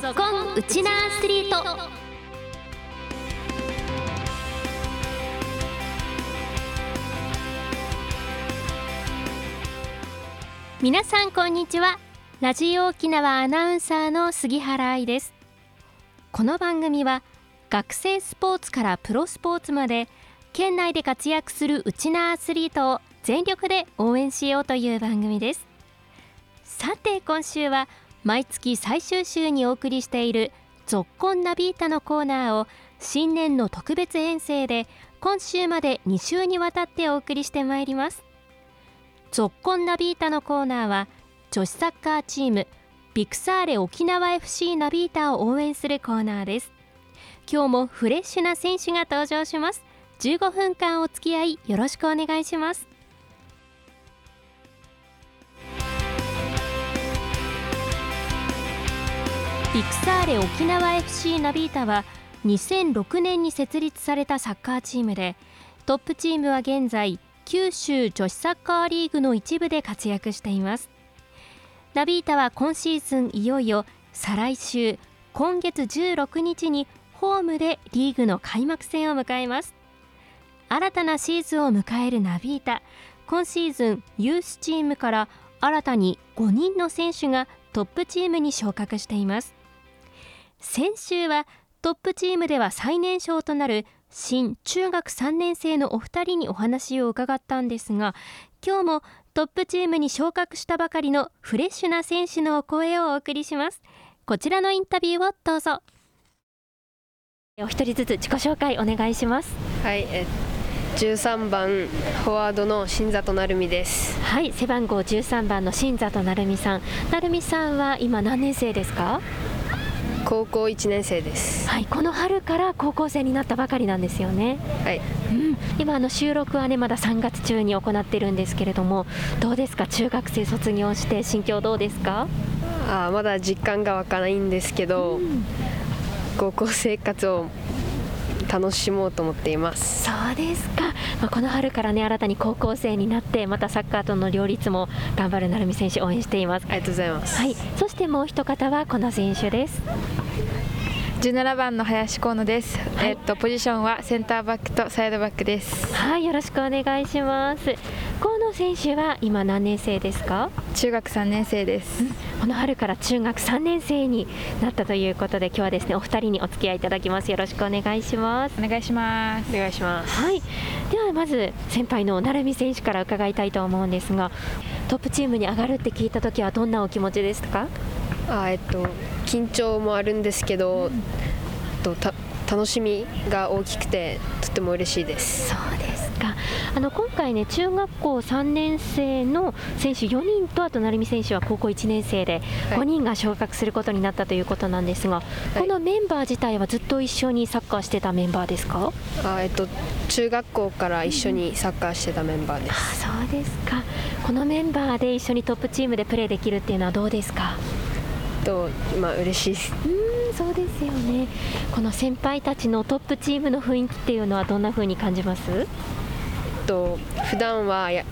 ぞっこんウチナーアスリート。皆さんこんにちは。ラジオ沖縄アナウンサーの杉原愛です。この番組は学生スポーツからプロスポーツまで県内で活躍するウチナーアスリートを全力で応援しようという番組です。さて今週は毎月最終週にお送りしている「ぞっこんナビータ」のコーナーを新年の特別編成で今週まで2週にわたってお送りしてまいります。ぞっこんナビータのコーナーは女子サッカーチームビクサーレ沖縄 FC ナビータを応援するコーナーです。今日もフレッシュな選手が登場します。15分間お付き合いよろしくお願いします。ビクサーレ沖縄 FC ナビータは2006年に設立されたサッカーチームでトップチームは現在九州女子サッカーリーグの一部で活躍しています。ナビータは今シーズンいよいよ再来週今月16日にホームでリーグの開幕戦を迎えます。新たなシーズンを迎えるナビータ今シーズンユースチームから新たに5人の選手がトップチームに昇格しています。先週はトップチームでは最年少となる新中学3年生のお二人にお話を伺ったんですが今日もトップチームに昇格したばかりのフレッシュな選手のお声をお送りします。こちらのインタビューをどうぞ。お一人ずつ自己紹介お願いします。はい、え13番フォワードの新里成美です。はい背番号13番の新里成美さん。成美さんは今何年生ですか？高校1年生です。はいこの春から高校生になったばかりなんですよね。はい、うん、今あの収録はねまだ3月中に行っているんですけれどもどうですか？中学生卒業して心境どうですか、あーまだ実感が湧かないんですけど、うん。高校生活を楽しもうと思っています。そうですか、まあ、この春からね新たに高校生になってまたサッカーとの両立も頑張る成美選手応援しています。ありがとうございます。はい。そしてもう一方はこの選手です。17番の林河野です、はい。えっとポジションはセンターバックとサイドバックです。はい。よろしくお願いします選手は今何年生ですか？中学3年生です。この春から中学3年生になったということで今日はですねお二人にお付き合いいただきます。よろしくお願いします。お願いします。お願いします。はい、ではまず先輩の成美選手から伺いたいと思うんですがトップチームに上がるって聞いた時はどんなお気持ちですか？あーえっと緊張もあるんですけど、とた楽しみが大きくてとっても嬉しいです。そうですかあの今回ね中学校3年生の選手4人とあと成美選手は高校1年生ではい。5人が昇格することになったということなんですが、このメンバー自体はずっと一緒にサッカーしてたメンバーですか？あーえっと中学校から一緒にサッカーしてたメンバーであす。そうですか。このメンバーで一緒にトップチームでプレーできるっていうのはどうですか？とまあ嬉しいです。うーんそうですよね。この先輩たちのトップチームの雰囲気っていうのはどんな風に感じます？と普段はや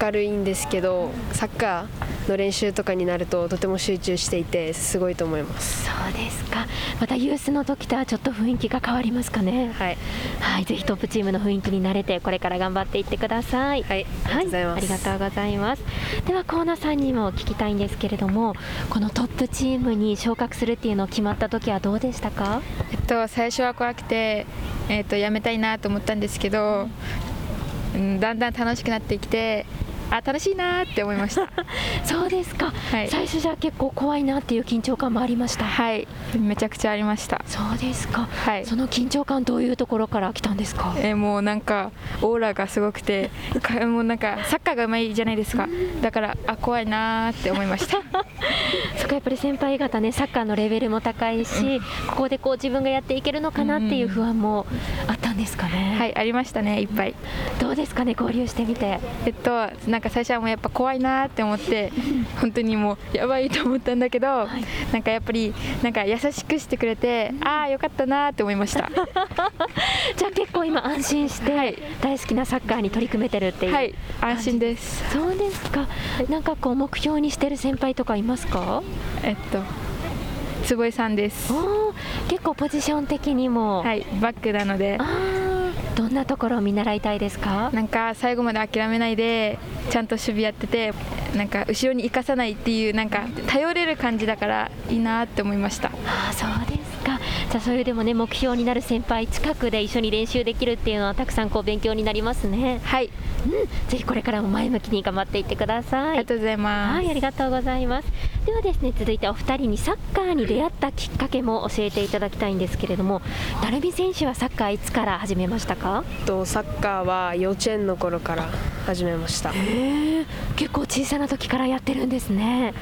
明るいんですけどサッカーの練習とかになるととても集中していてすごいと思います。そうですか。またユースの時とはちょっと雰囲気が変わりますかね。はい。はいぜひトップチームの雰囲気に慣れてこれから頑張っていってください。はいありがとうございます、ありがとうございます。では河野さんにも聞きたいんですけれどもこのトップチームに昇格するっていうのを決まった時はどうでしたか？えっと最初は怖くてえっとやめたいなと思ったんですけど、うん、だんだん楽しくなってきてあ楽しいなって思いました。そうですか、はい。最初じゃ結構怖いなっていう緊張感もありました。はい。めちゃくちゃありました。そうですか。はい。その緊張感どういうところから来たんですか？えーもうなんかオーラがすごくてかもうなんかサッカーがうまいじゃないですか。だからあ怖いなーって思いました。そこやっぱり先輩方ねサッカーのレベルも高いし、ここでこう自分がやっていけるのかなっていう不安もあったんですかね、はいありましたねいっぱい。どうですかね合流してみて。えっとなんか最初はもうやっぱ怖いなーって思って本当にもうやばいと思ったんだけど、い。なんかやっぱりなんか優しくしてくれて、ああよかったなーって思いました。じゃあ結構今安心して大好きなサッカーに取り組めてるっていう、はい安心です。そうですか。なんかこう目標にしてる先輩とかいますか？えっと坪井さんです。結構ポジション的にも、はいバックなので。どんなところを見習いたいですか？なんか最後まで諦めないでちゃんと守備やっててなんか後ろに生かさないっていうなんか頼れる感じだからいいなって思いました。あーそうですかじゃあそれでもね目標になる先輩近くで一緒に練習できるっていうのはたくさんこう勉強になりますねはいうんぜひこれからも前向きに頑張っていってくださいありがとうございます、はい、ありがとうございます。ではですね、続いてお二人にサッカーに出会ったきっかけも教えていただきたいんですけれども、成美選手はサッカーいつから始めましたか？とサッカーは幼稚園の頃から始めました結構小さな時からやってるんですね。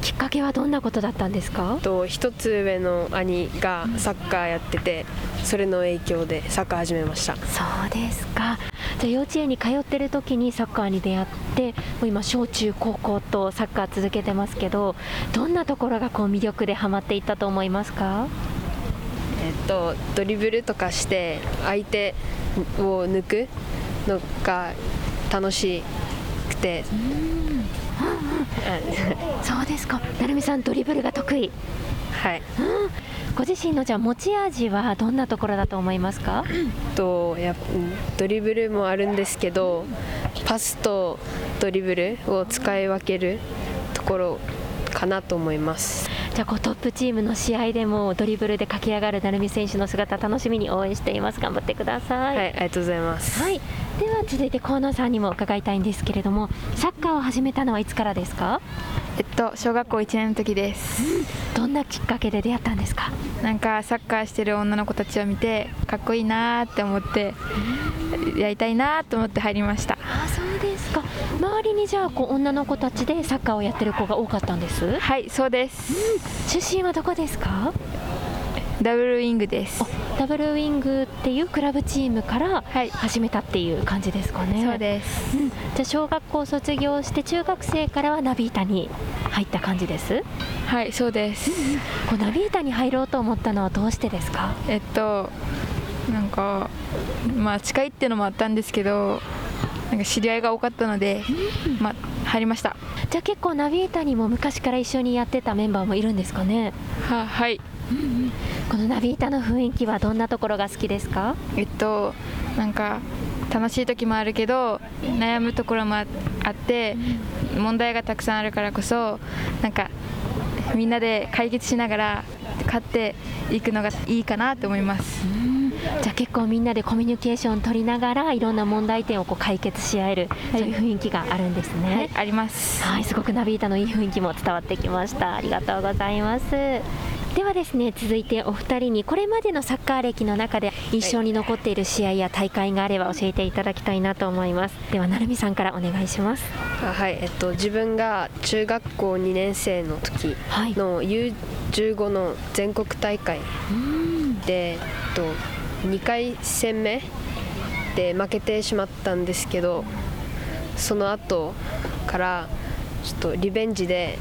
いきっかけはどんなことだったんですか？と一つ上の兄がサッカーやっててそれの影響でサッカー始めましたそうですか。じゃあ幼稚園に通ってる時にサッカーに出会って、もう今小中高校とサッカー続けてますけど、どんなところがこう魅力でハマっていったと思いますか？えっとドリブルとかして相手を抜くのが楽しくてあ そうですか。成美さんドリブルが得意。はいご自身のじゃあ持ち味はどんなところだと思いますか？とやドリブルもあるんですけどパスとドリブルを使い分けるところかなと思いますじゃあこうトップチームの試合でもドリブルで駆け上がる成美選手の姿楽しみに応援しています。頑張ってくださ。はいい、ありがとうございます、はい、では続いて河野さんにも伺いたいんですけれども、サッカーを始めたのはいつからですか？えっと小学校1年の時ですどんなきっかけで出会ったんですか？なんかサッカーしてる女の子たちを見てかっこいいなーって思ってやりたいなーと思って入りましたああそうですか。周りにじゃあこう女の子たちでサッカーをやってる子が多かったんです？はいそうです出身はどこですか？ダブルウィングです。ダブルウィングっていうクラブチームからはい。始めたっていう感じですかね。そうです。うん、じゃあ小学校卒業して中学生からはナビータに入った感じです？はいそうです。こうナビータに入ろうと思ったのはどうしてですか？えっとなんかまあ近いっていうのもあったんですけどなんか知り合いが多かったので、まあ入りました。じゃあ結構ナビータにも昔から一緒にやってたメンバーもいるんですかね？ははいこのナビータの雰囲気はどんなところが好きですか？えっとなんか楽しい時もあるけど悩むところもああって問題がたくさんあるからこそなんかみんなで解決しながら勝っていくのがいいかなと思いますじゃあ結構みんなでコミュニケーション取りながらいろんな問題点をこう解決し合える、そういう雰囲気があるんですね。はいありますはい、すごくナビータのいい雰囲気も伝わってきました。ありがとうございます。ではですね、続いてお二人にこれまでのサッカー歴の中で印象に残っている試合や大会があれば教えていただきたいなと思います。では、成美さんからお願いします。あはいえっと自分が中学校2年生の時はい。の U15 の全国大会で、えっと、2回戦目で負けてしまったんですけどその後からちょっとリベンジで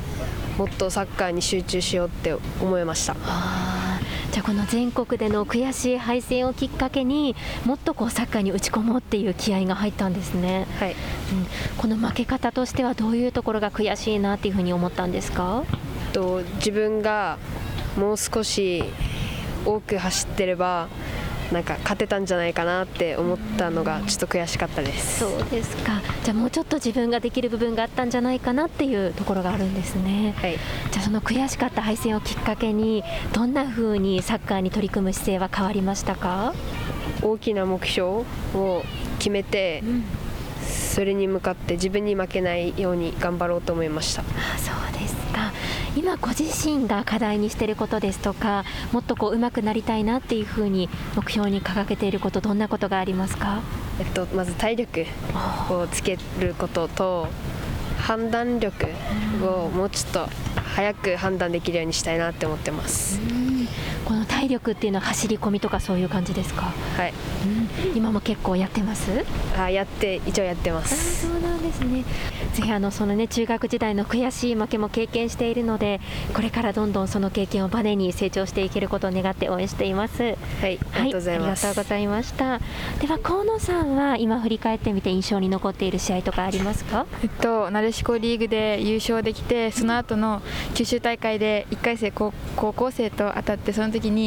もっとサッカーに集中しようって思いました。じゃあこの全国での悔しい敗戦をきっかけにもっとこうサッカーに打ち込もうっていう気合が入ったんですね、はい。うん、この負け方としてはどういうところが悔しいなっていうふうに思ったんですか？と自分がもう少し多く走ってればなんか勝てたんじゃないかなって思ったのがちょっと悔しかったです。そうですか。じゃあもうちょっと自分ができる部分があったんじゃないかなっていうところがあるんですね。はい。じゃあその悔しかった敗戦をきっかけにどんな風にサッカーに取り組む姿勢は変わりましたか、大きな目標を決めてそれに向かって自分に負けないように頑張ろうと思いました。あそう今ご自身が課題にしていることですとかもっとこう上手くなりたいなっていう風に目標に掲げていることどんなことがありますか？えっと、まず体力をつけることと判断力をもうちょっと早く判断できるようにしたいなって思ってます体体力っていうのは走り込みとかそういう感じですか？はい、うん、今も結構やってます？あやって一応やってます。そうなんですね。ぜひあのそのね中学時代の悔しい負けも経験しているのでこれからどんどんその経験をバネに成長していけることを願って応援しています。はいありがとうございます、はい、ありがとうございました。では河野さんは今振り返ってみて印象に残っている試合とかありますか？えっとなでしこリーグで優勝できてその後の九州大会で1回生高校生と当たってその時に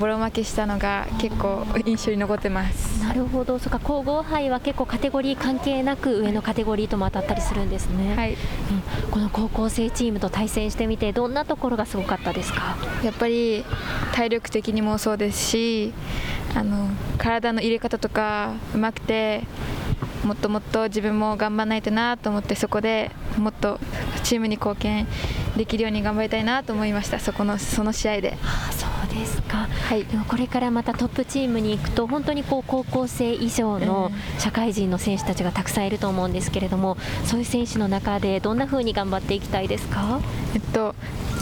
ボロ負けしたのが結構印象に残ってます。なるほど。そか。皇后杯は結構カテゴリー関係なく上のカテゴリーとも当たったりするんですね。はい、うん、この高校生チームと対戦してみてどんなところがすごかったですか？やっぱり体力的にもそうですしあの体の入れ方とかうまくてもっともっと自分も頑張らないとなと思ってそこでもっとチームに貢献できるように頑張りたいなと思いました。そこのその試合で。あですか、はい、でもこれからまたトップチームに行くと本当にこう高校生以上の社会人の選手たちがたくさんいると思うんですけれどもそういう選手の中でどんな風に頑張っていきたいですか、えっと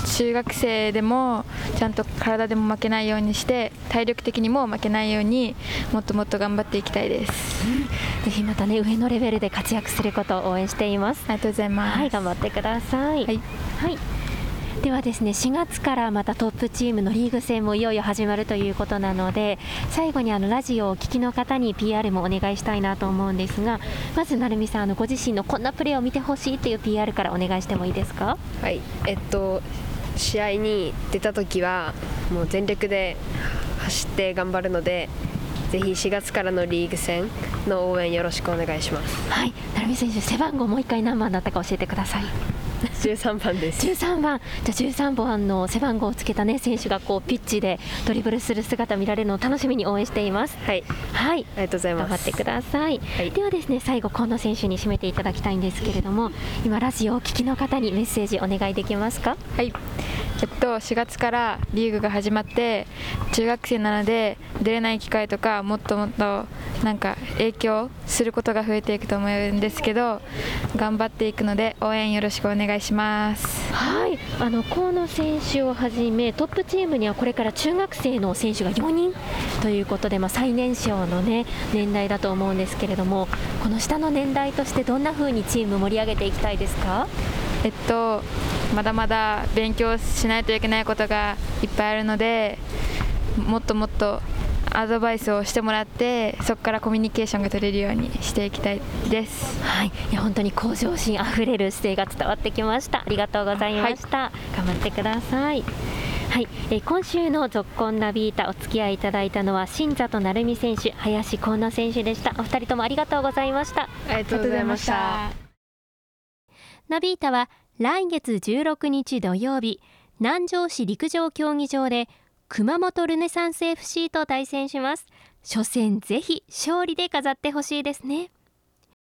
中学生でもちゃんと体でも負けないようにして体力的にも負けないようにもっともっと頑張っていきたいです、ぜひまたね上のレベルで活躍することを応援しています。ありがとうございます。はい頑張ってください。はい、はいではですね4月からまたトップチームのリーグ戦もいよいよ始まるということなので最後にあのラジオをお聞きの方に PR もお願いしたいなと思うんですがまず成美さんあのご自身のこんなプレーを見てほしいという PR からお願いしてもいいですか？はいえっと試合に出た時はもう全力で走って頑張るのでぜひ4月からのリーグ戦の応援よろしくお願いします。はい成美選手背番号もう一回何番だったか教えてください13番です。13番。じゃあ13番の背番号をつけたね選手がこうピッチでドリブルする姿見られるのを楽しみに応援しています。はい、はい、ありがとうございます。頑張ってください、はい、ではですね最後河野選手に締めていただきたいんですけれども今ラジオを聴きの方にメッセージお願いできますか？はい。えっと4月からリーグが始まって中学生なので出れない機会とかもっともっとなんか影響することが増えていくと思うんですけど頑張っていくので応援よろしくお願いしますはい。あの河野選手をはじめトップチームにはこれから中学生の選手が4人ということで、まあ、最年少の、ね、年代だと思うんですけれどもこの下の年代としてどんな風にチーム盛り上げていきたいですか？えっとまだまだ勉強しないといけないことがいっぱいあるのでもっともっとアドバイスをしてもらってそこからコミュニケーションが取れるようにしていきたいです。はい。いや本当に向上心あふれる姿勢が伝わってきました。ありがとうございました、はい、頑張ってください。はい、えー、今週の「ぞっこんナビータ」お付き合いいただいたのは新里成美選手林幸奈選手でした。お二人ともありがとうございました。ありがとうございました。ナビータは来月16日土曜日南城市陸上競技場で熊本ルネサンス FC と対戦します。初戦ぜひ勝利で飾ってほしいですね。